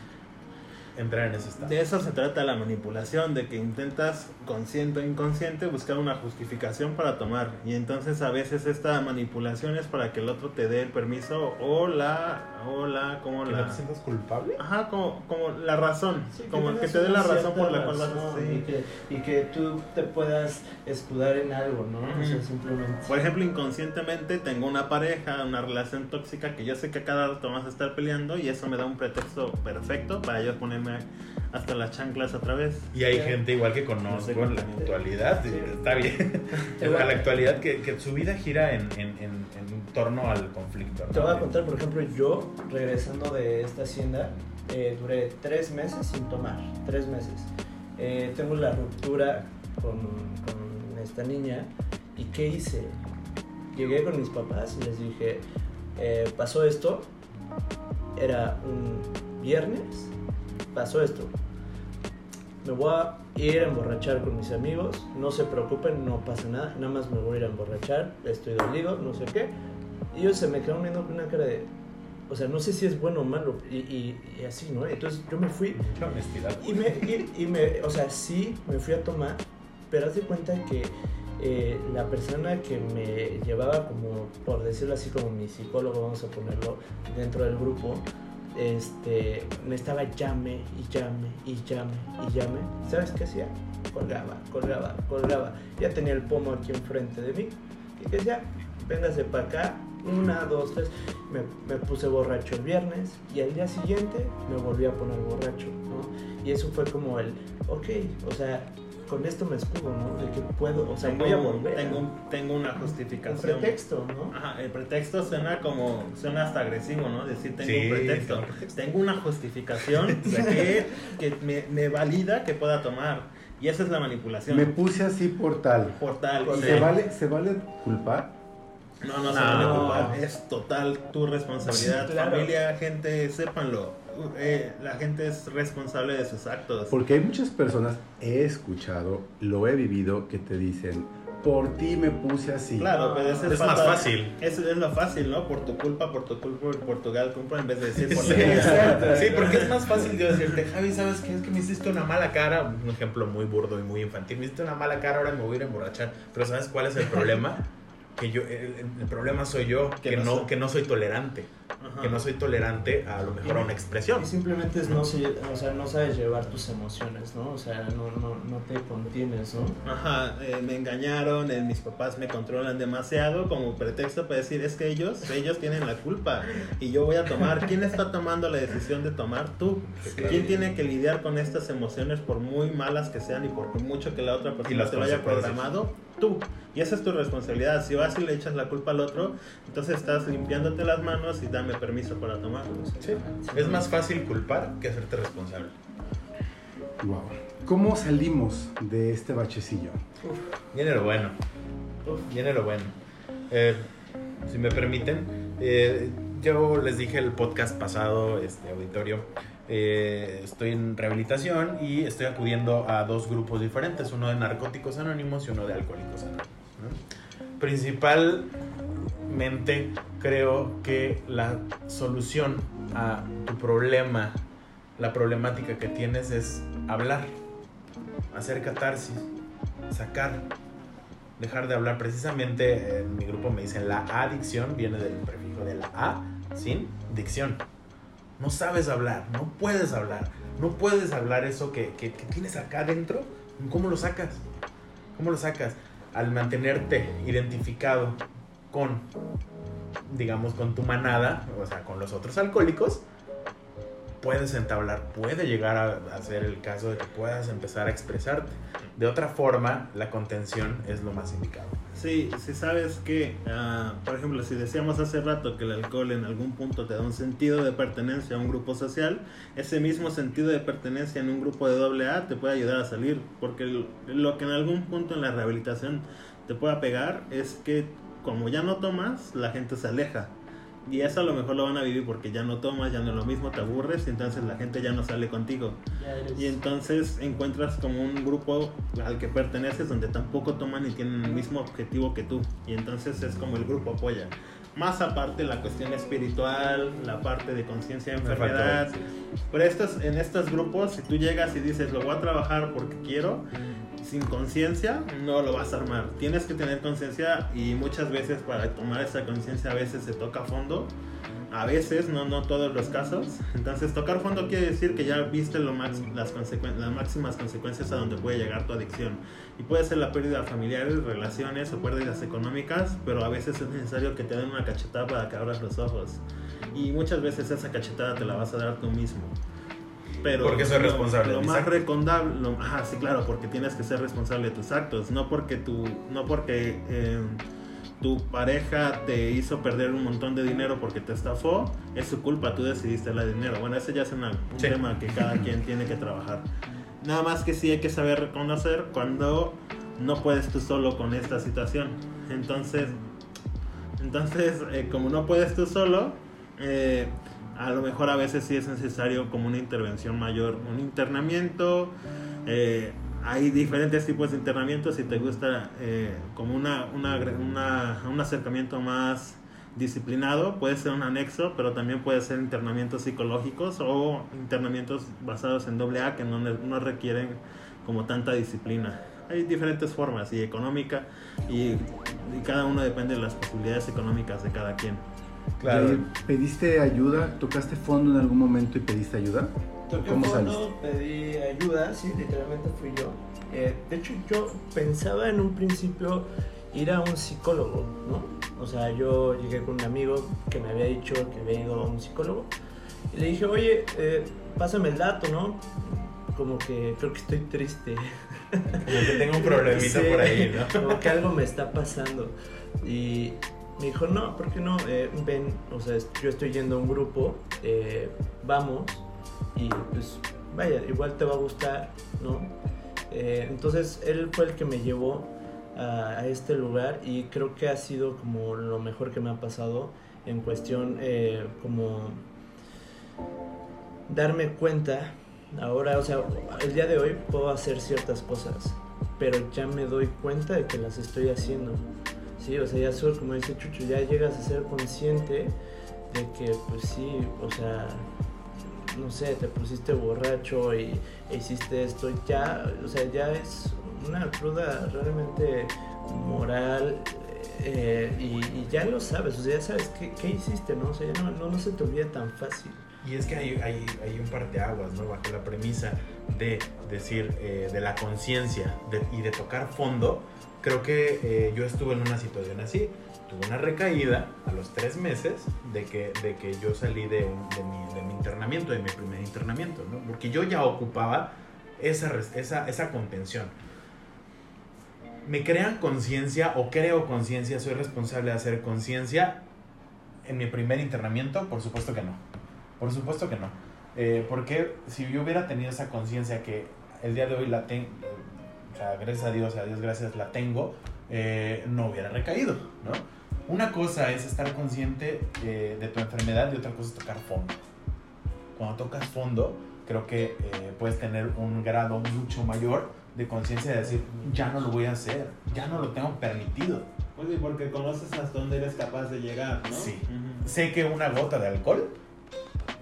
entrar en ese estado. De eso se trata la manipulación, de que intentas consciente o inconsciente buscar una justificación para tomar. Y entonces a veces esta manipulación es para que el otro te dé el permiso o la... O la como ¿Que la... no te sientas culpable? Ajá, como, como la razón. como que, te dé la razón por la cual vas a... Y, que, y que tú te puedas escudar en algo, ¿no? o sea, simplemente... Por ejemplo, inconscientemente tengo una pareja, una relación tóxica que yo sé que cada rato vas a estar peleando y eso me da un pretexto perfecto para yo poner ponerme hasta las chanclas otra vez. Y hay gente igual que conozco en la actualidad, está bien, en la actualidad que, que su vida gira en, en, en, en torno al conflicto. Te ¿no? voy a contar, por ejemplo, yo regresando de esta hacienda, eh, duré tres meses sin tomar, tres meses. Eh, tengo la ruptura con, con esta niña y ¿qué hice? Llegué con mis papás y les dije, eh, pasó esto, era un viernes, pasó esto. Me voy a ir a emborrachar con mis amigos, no se preocupen, no pasa nada, nada más me voy a ir a emborrachar, estoy dolido, no sé qué. Y ellos se me quedaron viendo con una cara de, o sea, no sé si es bueno o malo, y, y- y así, ¿no? Entonces yo me fui, Mucha honestidad. y me, y, y me, o sea, sí, me fui a tomar, pero haz de cuenta que eh, la persona que me llevaba como, por decirlo así, como mi psicólogo, vamos a ponerlo dentro del grupo, este, me estaba llame y llame y llame y llame. ¿Sabes qué hacía? Colgaba, colgaba, colgaba. Ya tenía el pomo aquí enfrente de mí. ¿Y qué decía? Véngase para acá. Una, dos, tres. Me, me puse borracho el viernes y al día siguiente me volví a poner borracho. Y eso fue como el, ok, o sea, con esto me escudo, ¿no? De que puedo, o sea, Tengo, voy a volver. tengo, un- tengo una un justificación. pretexto, ¿no? Ajá, el pretexto suena como, suena hasta agresivo, ¿no? Decir tengo Sí, un pretexto. tengo un una justificación que, que me, me valida que pueda tomar. Y esa es la manipulación. Me puse así por tal. Por tal. ¿Y sí. se vale, se vale culpar? No, no se No. vale culpar. Es total tu responsabilidad. Sí, claro. Familia, gente, sépanlo. Eh, la gente es responsable de sus actos. Porque hay muchas personas, he escuchado, lo he vivido, que te dicen, por ti me puse así. Claro, pero ese Es más falta- fácil. Eso es lo fácil, ¿no? Por tu culpa, por tu culpa, por Portugal culpa, en vez de decir por Sí, la. Sí, porque es más fácil yo decirte, Javi, ¿sabes qué? Es que me hiciste una mala cara. Un ejemplo muy burdo y muy infantil. Me hiciste una mala cara, ahora me voy a ir a emborrachar. Pero ¿sabes cuál es el problema? Que yo, el, el problema soy yo, Que que, no no, soy- que no soy tolerante. Ajá. Que no soy tolerante a lo mejor a una expresión. Y simplemente es no, o sea, no sabes llevar tus emociones, ¿no? O sea, no, no, no te contienes, ¿no? Ajá, eh, me engañaron, eh, mis papás me controlan demasiado como pretexto para decir es que ellos, ellos tienen la culpa y yo voy a tomar. ¿Quién está tomando la decisión de tomar? Tú. ¿Quién tiene que lidiar con estas emociones por muy malas que sean y por mucho que la otra Y persona te lo haya programado? Tú. Y esa es tu responsabilidad. Si vas y le echas la culpa al otro, entonces estás limpiándote las manos y dame permiso para tomar. Sí. Es más fácil culpar que hacerte responsable. Wow. ¿Cómo salimos de este bachecillo? Viene lo bueno. Uf. Viene lo bueno. Eh, si me permiten, eh, yo les dije el podcast pasado, este auditorio, eh, estoy en rehabilitación y estoy acudiendo a dos grupos diferentes, uno de narcóticos anónimos y uno de alcohólicos anónimos. ¿no? Creo que la solución a tu problema, la problemática que tienes es hablar, hacer catarsis, sacar, dejar de hablar. Precisamente en mi grupo me dicen la adicción viene del prefijo de la A sin dicción. No sabes hablar, no puedes hablar, no puedes hablar eso que, que- que tienes acá adentro. ¿Cómo lo sacas? ¿Cómo lo sacas? Al mantenerte identificado con, digamos, con tu manada, o sea, con los otros alcohólicos, puedes entablar, puede llegar a, a ser el caso de que puedas empezar a expresarte. De otra forma, la contención es lo más indicado. Sí, si sabes que, ah, por ejemplo, si decíamos hace rato que el alcohol en algún punto te da un sentido de pertenencia a un grupo social, ese mismo sentido de pertenencia en un grupo de doble A te puede ayudar a salir, porque lo que en algún punto en la rehabilitación te pueda pegar es que como ya no tomas, la gente se aleja. Y eso a lo mejor lo van a vivir porque ya no tomas, ya no es lo mismo, te aburres y entonces la gente ya no sale contigo. Y entonces encuentras como un grupo al que perteneces donde tampoco toman y tienen el mismo objetivo que tú. Y entonces es como el grupo apoya. Más aparte la cuestión espiritual, la parte de conciencia de enfermedad. Pero estos, en estos grupos, si tú llegas y dices, lo voy a trabajar porque quiero, sin conciencia, no lo vas a armar. Tienes que tener conciencia y muchas veces para tomar esa conciencia a veces se toca a fondo. A veces, no, no todos los casos. Entonces, tocar fondo quiere decir que ya viste lo las máximas consecuencias a donde puede llegar tu adicción. Y puede ser la pérdida de familiares, relaciones o pérdidas económicas, pero a veces es necesario que te den una cachetada para que abras los ojos. Y muchas veces esa cachetada te la vas a dar tú mismo. Pero Porque soy lo- responsable Lo mis más recomendable, lo- ajá, sí, claro, porque tienes que ser responsable de tus actos, no porque tu, no porque eh, tu pareja te hizo perder un montón de dinero porque te estafó, es su culpa, tú decidiste darle dinero. Bueno, ese ya es una- un Sí. tema que cada quien tiene que trabajar. Nada más que sí hay que saber reconocer cuando no puedes tú solo con esta situación. Entonces, entonces eh, como no puedes tú solo, eh, a lo mejor a veces sí es necesario como una intervención mayor, un internamiento. eh, hay diferentes tipos de internamiento. Si te gusta eh, como una, un acercamiento más disciplinado, puede ser un anexo, pero también puede ser internamientos psicológicos o internamientos basados en doble A que no, requieren como tanta disciplina. Hay diferentes formas y económica y cada uno depende de las posibilidades económicas de cada quien. Claro. ¿Pediste ayuda? ¿Tocaste fondo en algún momento y pediste ayuda? Toqué ¿Cómo fondo, pedí ayuda, sí, literalmente fui yo. Eh, de hecho, yo pensaba en un principio ir a un psicólogo, ¿no? O sea, yo llegué con un amigo que me había dicho que había ido a un psicólogo y le dije, oye, eh, pásame el dato, ¿no? Como que creo que estoy triste. Como que tengo un problemita Sí, por ahí, ¿no? Como que algo me está pasando. Y me dijo, no, ¿por qué no? Eh, ven, o sea, yo estoy yendo a un grupo, eh, vamos, y pues vaya, igual te va a gustar, ¿no? Eh, entonces él fue el que me llevó a, este lugar y creo que ha sido como lo mejor que me ha pasado en cuestión como darme cuenta ahora, o sea, el día de hoy puedo hacer ciertas cosas, pero ya me doy cuenta de que las estoy haciendo. Sí, o sea, ya soy, como dice Chucho, ya llegas a ser consciente de que, pues sí, o sea, no sé, te pusiste borracho y e hiciste esto, ya, o sea, ya es una cruda realmente moral eh, y, y ya lo sabes, o sea, ya sabes qué, qué hiciste, ¿no? O sea, ya no, no, no se te olvida tan fácil. Y es que hay, hay, hay un parteaguas, ¿no? Bajo la premisa de decir, eh, de la conciencia de- y de tocar fondo. Creo que eh, yo estuve en una situación así. Tuve una recaída a los tres meses de que, de que yo salí de, de mi, de mi internamiento, de mi primer internamiento, ¿no? Porque yo ya ocupaba esa, esa, esa contención. ¿Me crean conciencia o creo conciencia? ¿Soy responsable de hacer conciencia? En mi primer internamiento, por supuesto que no. Por supuesto que no. Eh, porque si yo hubiera tenido esa conciencia que el día de hoy la tengo, o sea, gracias a Dios, a Dios gracias la tengo, eh, no hubiera recaído, ¿no? Una cosa es estar consciente eh, de tu enfermedad y otra cosa es tocar fondo. Cuando tocas fondo, creo que eh, puedes tener un grado mucho mayor de conciencia de decir, ya no lo voy a hacer, ya no lo tengo permitido. Pues sí, porque conoces hasta dónde eres capaz de llegar, ¿no? Sí. Ujú. sé que una gota de alcohol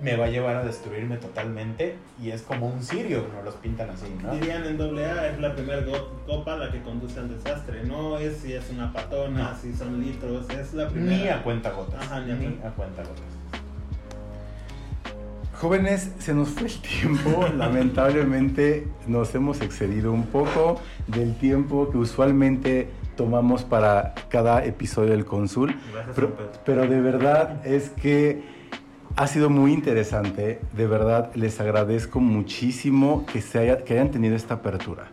me va a llevar a destruirme totalmente y es como un cirio, nos los pintan así, ¿no? Dirían en AA es la primera copa la que conduce al desastre. No es si es una patona, No. si son litros, es la primera. Ni a cuenta gotas. Ajá, ni a ni a cuenta gotas. Jóvenes, se nos fue el tiempo. Lamentablemente nos hemos excedido un poco del tiempo que usualmente tomamos para cada episodio del Consul. Gracias, Pero, pero de verdad es que ha sido muy interesante. De verdad les agradezco muchísimo que, se haya- que hayan tenido esta apertura.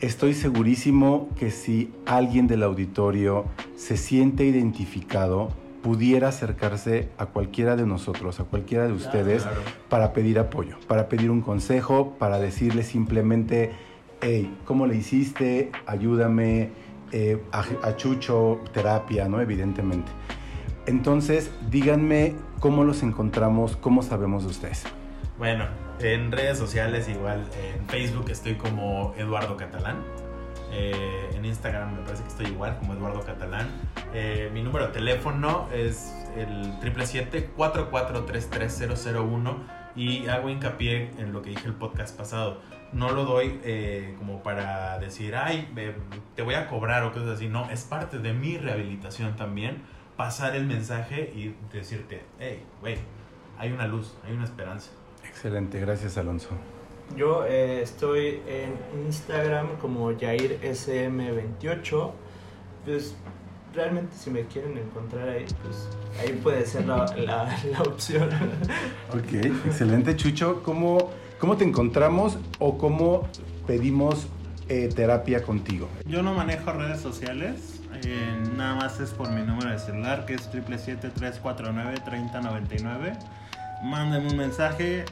Estoy segurísimo que si alguien del auditorio se siente identificado, pudiera acercarse a cualquiera de nosotros, a cualquiera de ustedes, Claro. para pedir apoyo, para pedir un consejo, para decirle simplemente, hey, ¿cómo le hiciste? Ayúdame, eh, a, a Chucho, terapia, ¿no? Evidentemente. Entonces, díganme cómo los encontramos, cómo sabemos de ustedes. Bueno, en redes sociales igual, en Facebook estoy como Eduardo Catalán. Eh, en Instagram me parece que estoy igual como Eduardo Catalán. Eh, mi número de teléfono es el 777-4433-001 y hago hincapié en lo que dije el podcast pasado. No lo doy eh, como para decir, ay, te voy a cobrar o cosas así. No, es parte de mi rehabilitación también pasar el mensaje y decirte, hey, güey, hay una luz, hay una esperanza. Excelente, gracias Alonso. Yo eh, estoy en Instagram como JairSM28. Pues realmente si me quieren encontrar ahí, pues ahí puede ser la, la, la opción. Ok, excelente Chucho. ¿Cómo, cómo te encontramos o cómo pedimos eh, terapia contigo? Yo no manejo redes sociales, eh, nada más es por mi número de celular que es 777-349-3099. Mándenme un mensaje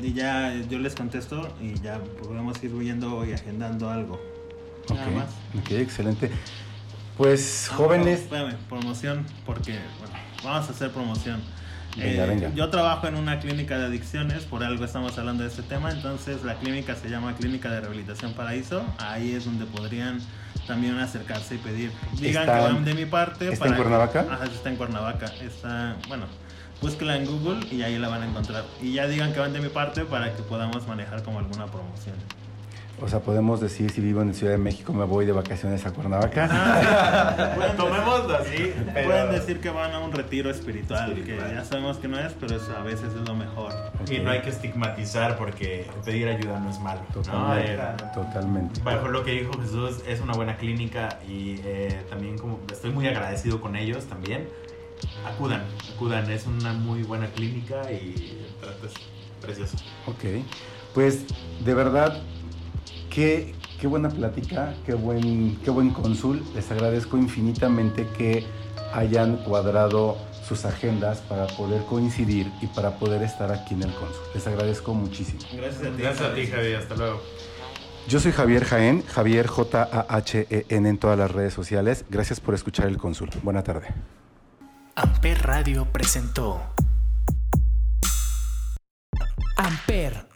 y ya yo les contesto y ya podemos ir viendo y agendando algo. Nada Ok, más. ok, excelente. Pues Ah, jóvenes, espérame, promoción, porque bueno, vamos a hacer promoción. Venga, Eh, venga. Yo trabajo en una clínica de adicciones, por algo estamos hablando de este tema, entonces la clínica se llama Clínica de Rehabilitación Paraíso, ahí es donde podrían también acercarse y pedir. Digan Está- que van de mi parte. ¿está en Cuernavaca? Ajá, está en Cuernavaca, está, bueno, búsquela en Google y ahí la van a encontrar. Y ya digan que van de mi parte para que podamos manejar como alguna promoción. O sea, podemos decir si vivo en Ciudad de México me voy de vacaciones a Cuernavaca. Pueden Tomémoslo así, pero- Pueden decir que van a un retiro espiritual, Espiritual. que ya sabemos que no es, pero eso a veces es lo mejor. Y no hay que estigmatizar porque pedir ayuda no es malo. ¿no? Totalmente, Eh, totalmente. Bajo lo que dijo Jesús, es una buena clínica y eh, también como estoy muy agradecido con ellos también. Acudan, acudan, es una muy buena clínica y el trato es precioso. Ok, pues de verdad, qué, qué buena plática, qué buen, qué buen cónsul. Les agradezco infinitamente que hayan cuadrado sus agendas para poder coincidir y para poder estar aquí en el cónsul. Les agradezco muchísimo. Gracias a ti. Gracias a ti, Javi, hasta luego. Yo soy Javier Jaén, Javier J-A-H-E-N en todas las redes sociales. Gracias por escuchar el cónsul. Buena tarde. Amper Radio presentó Amper,